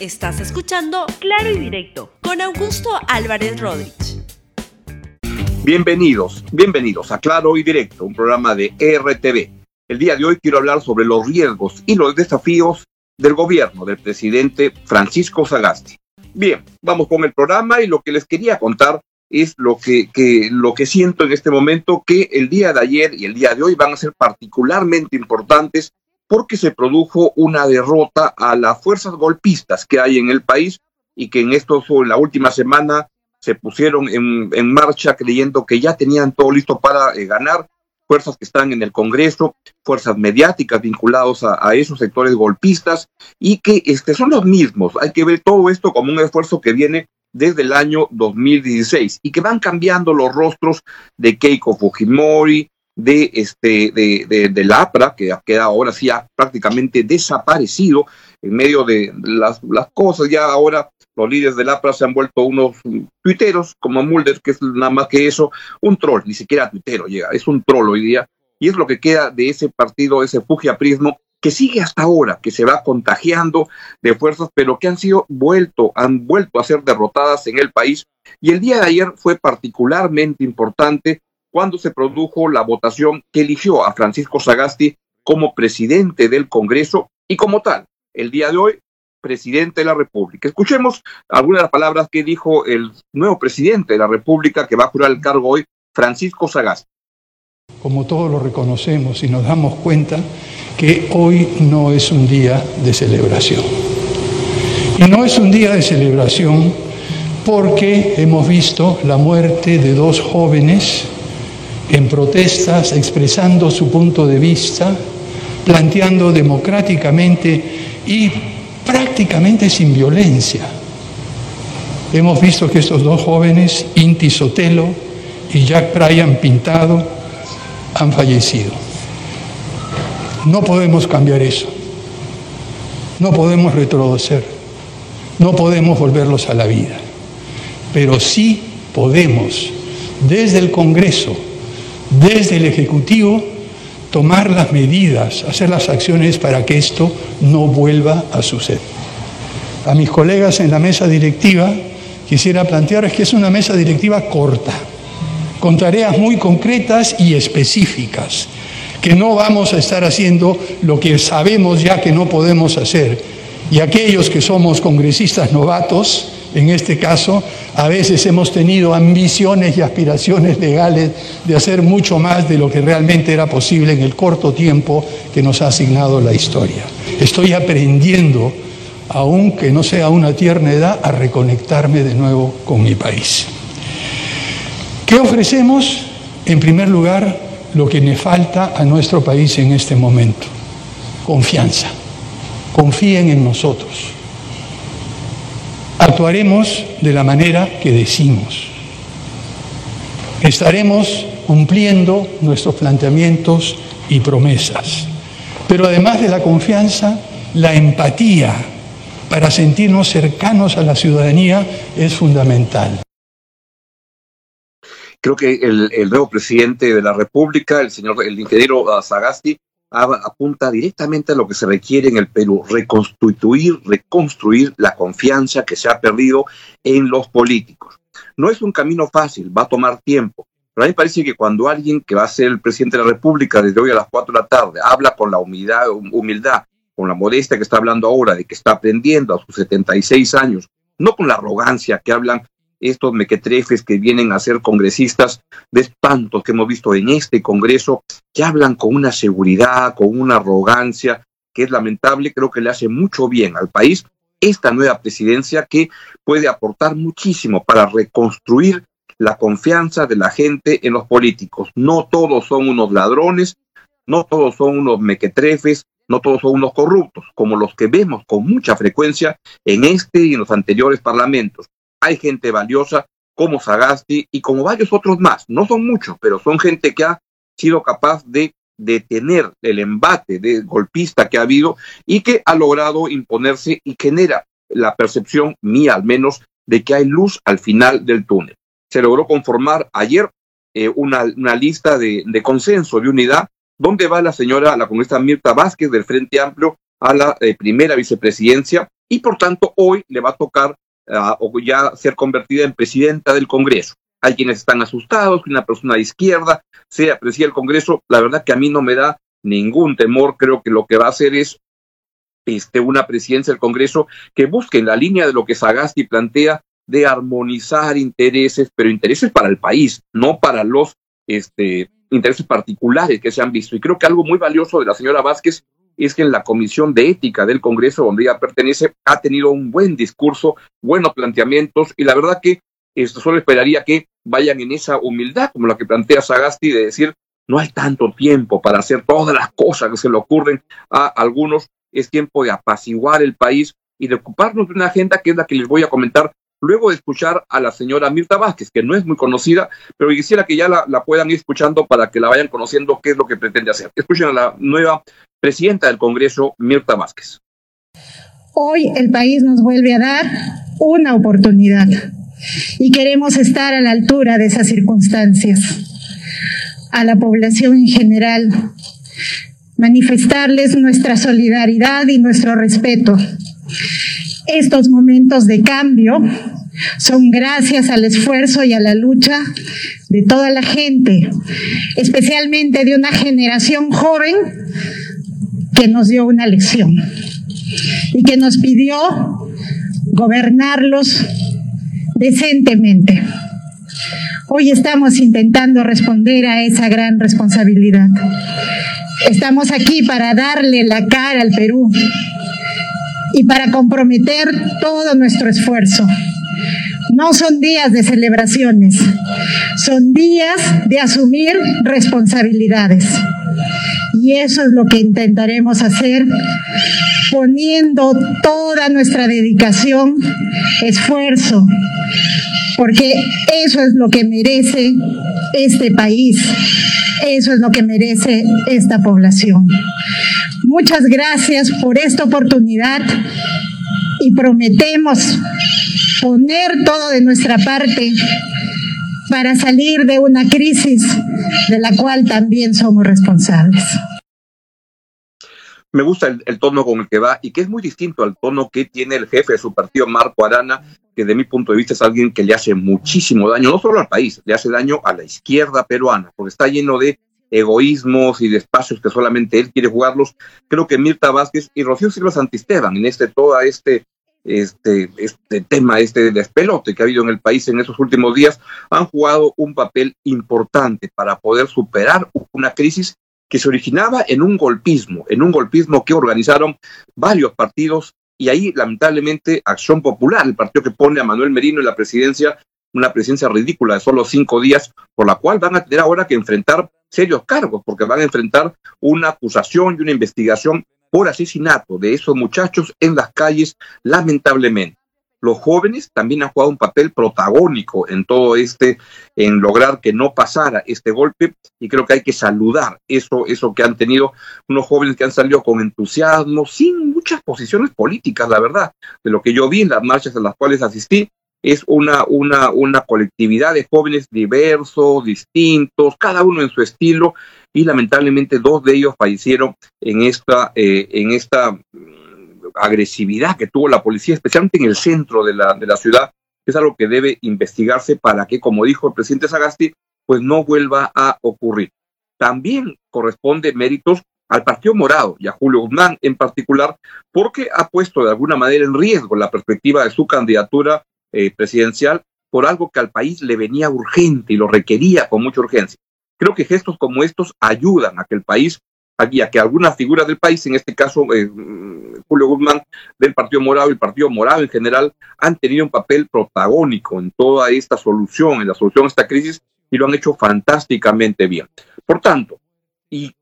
Estás escuchando Claro y Directo con Augusto Álvarez Rodríguez. Bienvenidos, bienvenidos a Claro y Directo, un programa de RTV. El día de hoy quiero hablar sobre los riesgos y los desafíos del gobierno del presidente Francisco Sagasti. Bien, vamos con el programa y lo que les quería contar es lo que, lo que siento en este momento, que el día de ayer y el día de hoy van a ser particularmente importantes porque se produjo una derrota a las fuerzas golpistas que hay en el país y que en esto en la última semana se pusieron en, marcha creyendo que ya tenían todo listo para eh, ganar, fuerzas que están en el Congreso, fuerzas mediáticas vinculadas a, a, esos sectores golpistas y que este, son los mismos. Hay que ver todo esto como un esfuerzo que viene desde el año 2016 y que van cambiando los rostros de Keiko Fujimori, de, este, de, de, de la APRA, que queda ahora sí ha prácticamente desaparecido en medio de las, las cosas. Ya ahora los líderes del APRA se han vuelto unos tuiteros, como Mulder, que es nada más que eso, un troll, ni siquiera tuitero llega, es un troll hoy día. Y es lo que queda de ese partido, ese fujiaprismo, que sigue hasta ahora, que se va contagiando de fuerzas, pero que han sido vuelto, han vuelto a ser derrotadas en el país. Y el día de ayer fue particularmente importante cuando se produjo la votación que eligió a Francisco Sagasti como presidente del Congreso y como tal, el día de hoy, presidente de la República. Escuchemos algunas de las palabras que dijo el nuevo presidente de la República que va a jurar el cargo hoy, Francisco Sagasti. Como todos lo reconocemos y nos damos cuenta que hoy no es un día de celebración. Y no es un día de celebración porque hemos visto la muerte de dos jóvenes en protestas, expresando su punto de vista, planteando democráticamente y prácticamente sin violencia. Hemos visto que estos dos jóvenes, Inti Sotelo y Jack Bryan Pintado, han fallecido. No podemos cambiar eso. No podemos retroceder. No podemos volverlos a la vida. Pero sí podemos, desde el Congreso, desde el Ejecutivo tomar las medidas, hacer las acciones para que esto no vuelva a suceder. A mis colegas en la mesa directiva quisiera plantear que es una mesa directiva corta, con tareas muy concretas y específicas, que no vamos a estar haciendo lo que sabemos ya que no podemos hacer. Y aquellos que somos congresistas novatos, en este caso, a veces hemos tenido ambiciones y aspiraciones legales de hacer mucho más de lo que realmente era posible en el corto tiempo que nos ha asignado la historia. Estoy aprendiendo, aunque no sea una tierna edad, a reconectarme de nuevo con mi país. ¿Qué ofrecemos? En primer lugar, lo que me falta a nuestro país en este momento, confianza. Confíen en nosotros actuaremos de la manera que decimos. Estaremos cumpliendo nuestros planteamientos y promesas. Pero además de la confianza, la empatía para sentirnos cercanos a la ciudadanía es fundamental. Creo que el, nuevo presidente de la República, el señor, el ingeniero Sagasti, apunta directamente a lo que se requiere en el Perú, reconstituir, reconstruir la confianza que se ha perdido en los políticos. No es un camino fácil, va a tomar tiempo, pero a mí me parece que cuando alguien que va a ser el presidente de la República desde hoy a las 4 de la tarde habla con la humildad, humildad, con la modestia que está hablando ahora, de que está aprendiendo a sus 76 años, no con la arrogancia que hablan estos mequetrefes que vienen a ser congresistas de espantos que hemos visto en este Congreso, que hablan con una seguridad, con una arrogancia, que es lamentable, creo que le hace mucho bien al país esta nueva presidencia que puede aportar muchísimo para reconstruir la confianza de la gente en los políticos. No todos son unos ladrones, no todos son unos mequetrefes, no todos son unos corruptos, como los que vemos con mucha frecuencia en este y en los anteriores parlamentos hay gente valiosa como Sagasti y como varios otros más. No son muchos, pero son gente que ha sido capaz de detener el embate de golpista que ha habido y que ha logrado imponerse y genera la percepción mía al menos de que hay luz al final del túnel. Se logró conformar ayer eh, una, una, lista de, de, consenso, de unidad, donde va la señora, la congresista Mirta Vázquez del Frente Amplio a la eh, primera vicepresidencia y por tanto hoy le va a tocar uh, ya ser convertida en presidenta del Congreso. Hay quienes están asustados que una persona de izquierda sea presidenta del Congreso. La verdad que a mí no me da ningún temor. Creo que lo que va a hacer es este, una presidencia del Congreso que busque en la línea de lo que Sagasti plantea de armonizar intereses, pero intereses para el país, no para los este, intereses particulares que se han visto. Y creo que algo muy valioso de la señora Vázquez es que en la Comisión de Ética del Congreso, donde ella pertenece, ha tenido un buen discurso, buenos planteamientos, y la verdad que esto solo esperaría que vayan en esa humildad, como la que plantea Sagasti, de decir, no hay tanto tiempo para hacer todas las cosas que se le ocurren a algunos, es tiempo de apaciguar el país y de ocuparnos de una agenda que es la que les voy a comentar luego de escuchar a la señora Mirta Vázquez, que no es muy conocida, pero quisiera que ya la, puedan ir escuchando para que la vayan conociendo qué es lo que pretende hacer. Escuchen a la nueva presidenta del Congreso, Mirta Vázquez. Hoy el país nos vuelve a dar una oportunidad y queremos estar a la altura de esas circunstancias. A la población en general, manifestarles nuestra solidaridad y nuestro respeto. Estos momentos de cambio son gracias al esfuerzo y a la lucha de toda la gente, especialmente de una generación joven que nos dio una lección y que nos pidió gobernarlos decentemente. Hoy estamos intentando responder a esa gran responsabilidad. Estamos aquí para darle la cara al Perú y para comprometer todo nuestro esfuerzo. No son días de celebraciones, son días de asumir responsabilidades. Y eso es lo que intentaremos hacer poniendo toda nuestra dedicación, esfuerzo, porque eso es lo que merece este país, eso es lo que merece esta población. Muchas gracias por esta oportunidad y prometemos poner todo de nuestra parte para salir de una crisis de la cual también somos responsables. Me gusta el, tono con el que va y que es muy distinto al tono que tiene el jefe de su partido, Marco Arana, que de mi punto de vista es alguien que le hace muchísimo daño, no solo al país, le hace daño a la izquierda peruana, porque está lleno de egoísmos y de espacios que solamente él quiere jugarlos. Creo que Mirta Vázquez y Rocío Silva Santisteban en este todo este este, este tema, este despelote que ha habido en el país en esos últimos días, han jugado un papel importante para poder superar una crisis que se originaba en un golpismo, en un golpismo que organizaron varios partidos y ahí lamentablemente Acción Popular, el partido que pone a Manuel Merino en la presidencia, una presidencia ridícula de solo cinco días, por la cual van a tener ahora que enfrentar serios cargos, porque van a enfrentar una acusación y una investigación por asesinato de esos muchachos en las calles, lamentablemente. Los jóvenes también han jugado un papel protagónico en todo este, en lograr que no pasara este golpe, y creo que hay que saludar eso, eso que han tenido unos jóvenes que han salido con entusiasmo, sin muchas posiciones políticas, la verdad, de lo que yo vi en las marchas a las cuales asistí, es una, una, una colectividad de jóvenes diversos, distintos, cada uno en su estilo, y lamentablemente dos de ellos fallecieron en esta, eh, en esta mm, agresividad que tuvo la policía, especialmente en el centro de la, de la ciudad, es algo que debe investigarse para que, como dijo el presidente Sagasti, pues no vuelva a ocurrir. También corresponde méritos al Partido Morado y a Julio Guzmán en particular, porque ha puesto de alguna manera en riesgo la perspectiva de su candidatura eh, presidencial por algo que al país le venía urgente y lo requería con mucha urgencia. Creo que gestos como estos ayudan a que el país, a que algunas figuras del país, en este caso eh, Julio Guzmán del Partido Morado y el Partido Morado en general, han tenido un papel protagónico en toda esta solución, en la solución a esta crisis, y lo han hecho fantásticamente bien. Por tanto, y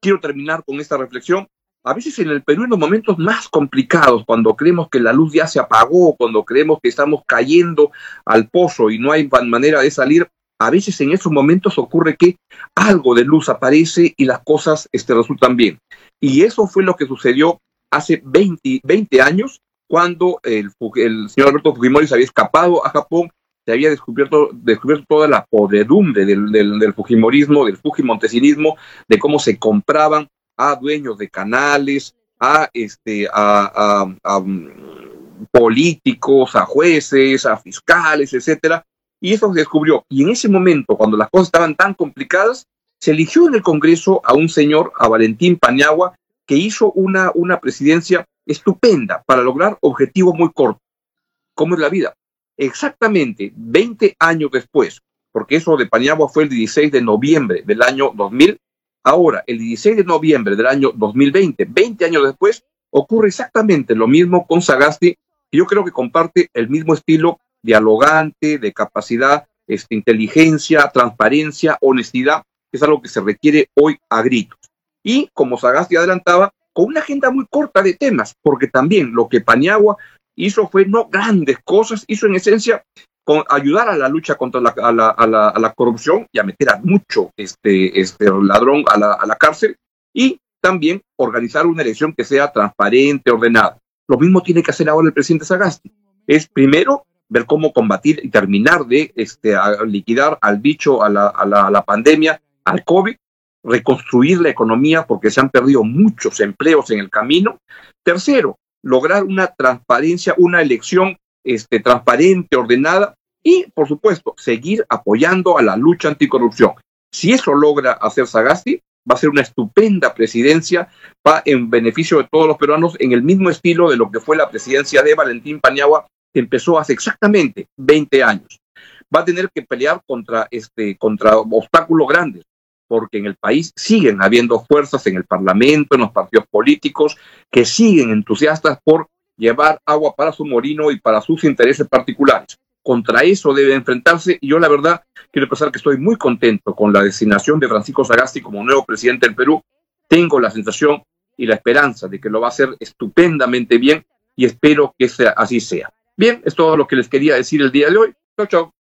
quiero terminar con esta reflexión, a veces en el Perú en los momentos más complicados, cuando creemos que la luz ya se apagó, cuando creemos que estamos cayendo al pozo y no hay manera de salir, a veces en esos momentos ocurre que algo de luz aparece y las cosas este, resultan bien. Y eso fue lo que sucedió hace 20, 20 años, cuando el, el, señor Alberto Fujimori se había escapado a Japón, se había descubierto, descubierto toda la podredumbre del, del, del Fujimorismo, del Fujimontesinismo, de cómo se compraban a dueños de canales, a, este, a, mm, políticos, a jueces, a fiscales, etcétera, y eso se descubrió. Y en ese momento, cuando las cosas estaban tan complicadas, se eligió en el Congreso a un señor, a Valentín Paniagua, que hizo una, una presidencia estupenda para lograr objetivos muy cortos. ¿Cómo es la vida? Exactamente 20 años después, porque eso de Paniagua fue el 16 de noviembre del año 2000, ahora el 16 de noviembre del año 2020, 20 años después, ocurre exactamente lo mismo con Sagasti, y yo creo que comparte el mismo estilo dialogante, de capacidad, este, inteligencia, transparencia, honestidad, que es algo que se requiere hoy a gritos. Y como Sagasti adelantaba, con una agenda muy corta de temas, porque también lo que Paniagua hizo fue no grandes cosas, hizo en esencia ayudar a la lucha contra la, a la, a la corrupción y a meter a mucho este, este ladrón a la, a la cárcel y también organizar una elección que sea transparente, ordenada. Lo mismo tiene que hacer ahora el presidente Sagasti. Es primero ver cómo combatir y terminar de este, liquidar al bicho, a la, a, la, a la pandemia, al COVID, reconstruir la economía porque se han perdido muchos empleos en el camino. Tercero, lograr una transparencia, una elección este, transparente, ordenada y, por supuesto, seguir apoyando a la lucha anticorrupción. Si eso logra hacer Sagasti, va a ser una estupenda presidencia va en beneficio de todos los peruanos en el mismo estilo de lo que fue la presidencia de Valentín Paniagua, que empezó hace exactamente 20 años. Va a tener que pelear contra, este, contra obstáculos grandes, porque en el país siguen habiendo fuerzas en el Parlamento, en los partidos políticos, que siguen entusiastas por llevar agua para su molino y para sus intereses particulares. Contra eso debe enfrentarse y yo la verdad quiero expresar que estoy muy contento con la designación de Francisco Sagasti como nuevo presidente del Perú. Tengo la sensación y la esperanza de que lo va a hacer estupendamente bien y espero que sea, así sea. Bien, es todo lo que les quería decir el día de hoy. Chao, chao.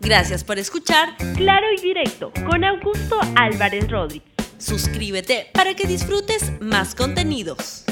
Gracias por escuchar Claro y Directo con Augusto Álvarez Rodríguez. Suscríbete para que disfrutes más contenidos.